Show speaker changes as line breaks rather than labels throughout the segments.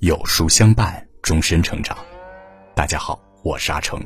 有书相伴，终身成长。大家好，我是阿成。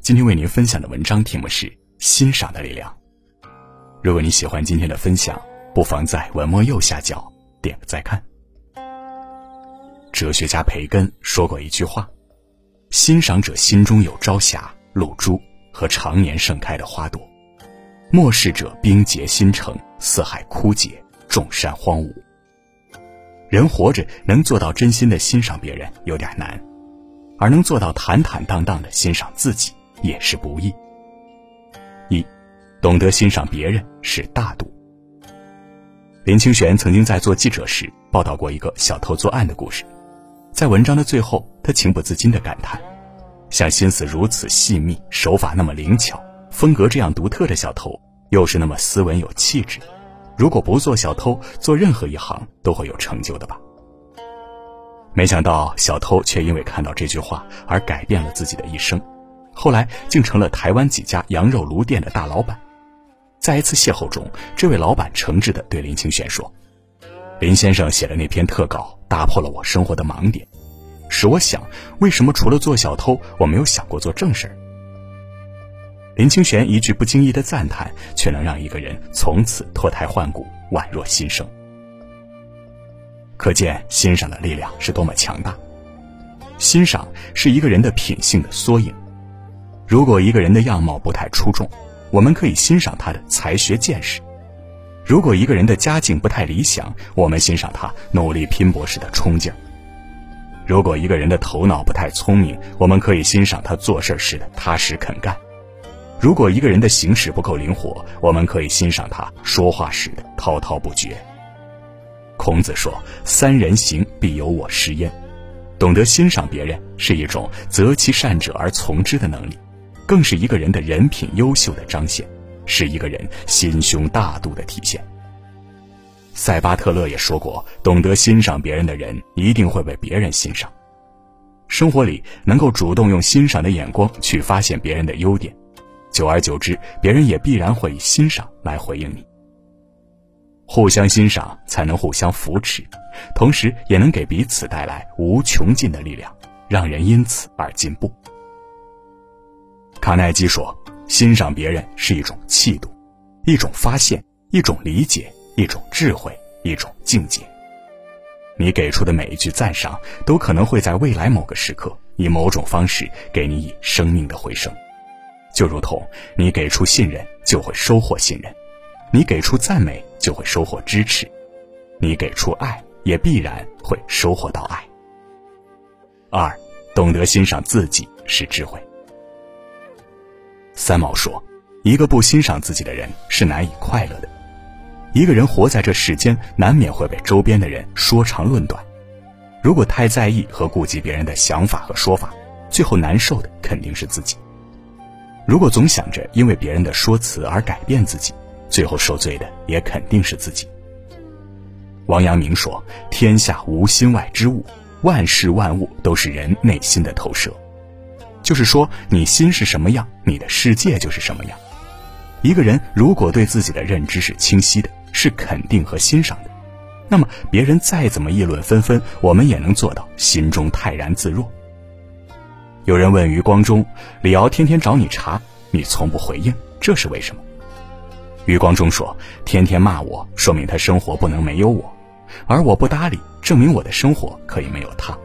今天为您分享的文章题目是《欣赏的力量》。如果你喜欢今天的分享，不妨在文末右下角点个再看。哲学家培根说过一句话：“欣赏者心中有朝霞、露珠和常年盛开的花朵；漠视者冰结心城，四海枯竭，众山荒芜。”人活着能做到真心的欣赏别人有点难，而能做到坦坦荡荡的欣赏自己也是不易。一，懂得欣赏别人是大度。林清玄曾经在做记者时报道过一个小偷作案的故事，在文章的最后，他情不自禁地感叹：像心思如此细密、手法那么灵巧、风格这样独特的小偷，又是那么斯文有气质。如果不做小偷，做任何一行都会有成就的吧。没想到小偷却因为看到这句话而改变了自己的一生，后来竟成了台湾几家羊肉炉店的大老板。在一次邂逅中，这位老板诚挚地对林清玄说：“林先生写的那篇特稿打破了我生活的盲点，使我想，为什么除了做小偷，我没有想过做正事儿。”林清玄一句不经意的赞叹，却能让一个人从此脱胎换骨、宛若新生。可见欣赏的力量是多么强大。欣赏是一个人的品性的缩影。如果一个人的样貌不太出众，我们可以欣赏他的才学见识；如果一个人的家境不太理想，我们欣赏他努力拼搏时的冲劲；如果一个人的头脑不太聪明，我们可以欣赏他做事时的踏实肯干。如果一个人的行事不够灵活，我们可以欣赏他说话时滔滔不绝。孔子说：“三人行，必有我师焉。”懂得欣赏别人是一种择其善者而从之的能力，更是一个人的人品优秀的彰显，是一个人心胸大度的体现。塞巴特勒也说过：“懂得欣赏别人的人，一定会被别人欣赏。”生活里能够主动用欣赏的眼光去发现别人的优点。久而久之，别人也必然会以欣赏来回应你。互相欣赏，才能互相扶持，同时也能给彼此带来无穷尽的力量，让人因此而进步。卡耐基说：“欣赏别人是一种气度，一种发现，一种理解，一种智慧，一种境界。你给出的每一句赞赏，都可能会在未来某个时刻，以某种方式给你以生命的回声。”就如同你给出信任，就会收获信任；你给出赞美，就会收获支持；你给出爱，也必然会收获到爱。二，懂得欣赏自己是智慧。三毛说：“一个不欣赏自己的人是难以快乐的。一个人活在这世间，难免会被周边的人说长论短。如果太在意和顾及别人的想法和说法，最后难受的肯定是自己。”如果总想着因为别人的说辞而改变自己，最后受罪的也肯定是自己。王阳明说：“天下无心外之物，万事万物都是人内心的投射。”就是说，你心是什么样，你的世界就是什么样。一个人如果对自己的认知是清晰的，是肯定和欣赏的，那么别人再怎么议论纷纷，我们也能做到心中泰然自若。有人问余光中：“李敖天天找你茬，你从不回应，这是为什么？”余光中说：“天天骂我，说明他生活不能没有我；而我不搭理，证明我的生活可以没有他。”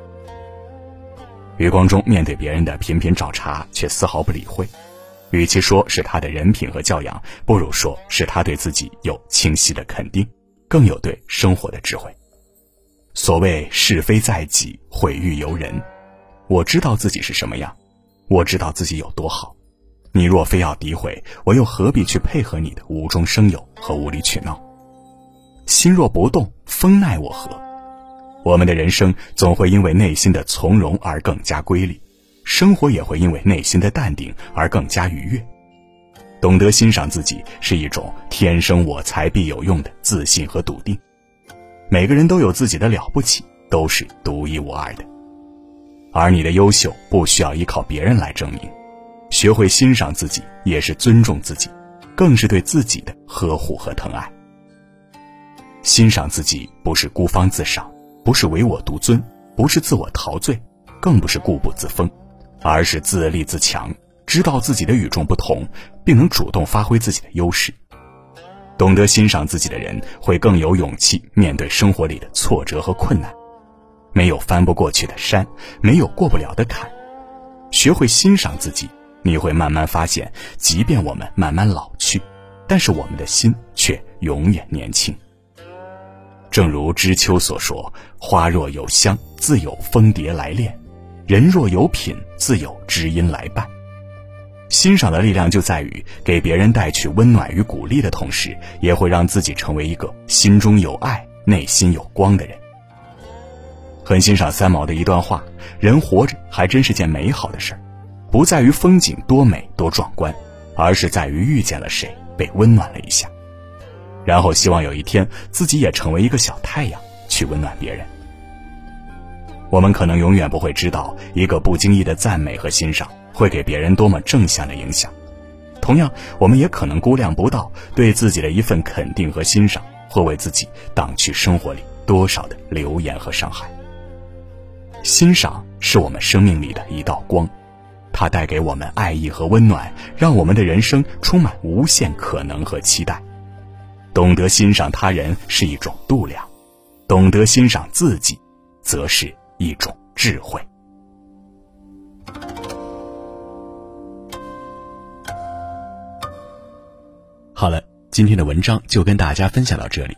余光中面对别人的频频找茬，却丝毫不理会。与其说是他的人品和教养，不如说是他对自己有清晰的肯定，更有对生活的智慧。所谓是非在己，毁誉由人。我知道自己是什么样，我知道自己有多好。你若非要诋毁，我又何必去配合你的无中生有和无理取闹？心若不动，风奈我何？我们的人生总会因为内心的从容而更加瑰丽，生活也会因为内心的淡定而更加愉悦。懂得欣赏自己，是一种天生我材必有用的自信和笃定。每个人都有自己的了不起，都是独一无二的。而你的优秀不需要依靠别人来证明，学会欣赏自己也是尊重自己，更是对自己的呵护和疼爱。欣赏自己，不是孤芳自赏，不是唯我独尊，不是自我陶醉，更不是固步自封，而是自立自强，知道自己的与众不同，并能主动发挥自己的优势。懂得欣赏自己的人，会更有勇气面对生活里的挫折和困难。没有翻不过去的山，没有过不了的坎。学会欣赏自己，你会慢慢发现，即便我们慢慢老去，但是我们的心却永远年轻。正如知秋所说：“花若有香，自有蜂蝶来恋；人若有品，自有知音来伴。”欣赏的力量就在于给别人带去温暖与鼓励的同时，也会让自己成为一个心中有爱、内心有光的人。很欣赏三毛的一段话：“人活着还真是件美好的事儿，不在于风景多美多壮观，而是在于遇见了谁，被温暖了一下。”然后希望有一天自己也成为一个小太阳，去温暖别人。我们可能永远不会知道，一个不经意的赞美和欣赏会给别人多么正向的影响。同样，我们也可能估量不到，对自己的一份肯定和欣赏，会为自己挡去生活里多少的流言和伤害。欣赏是我们生命里的一道光，它带给我们爱意和温暖，让我们的人生充满无限可能和期待。懂得欣赏他人是一种度量，懂得欣赏自己，则是一种智慧。好了，今天的文章就跟大家分享到这里。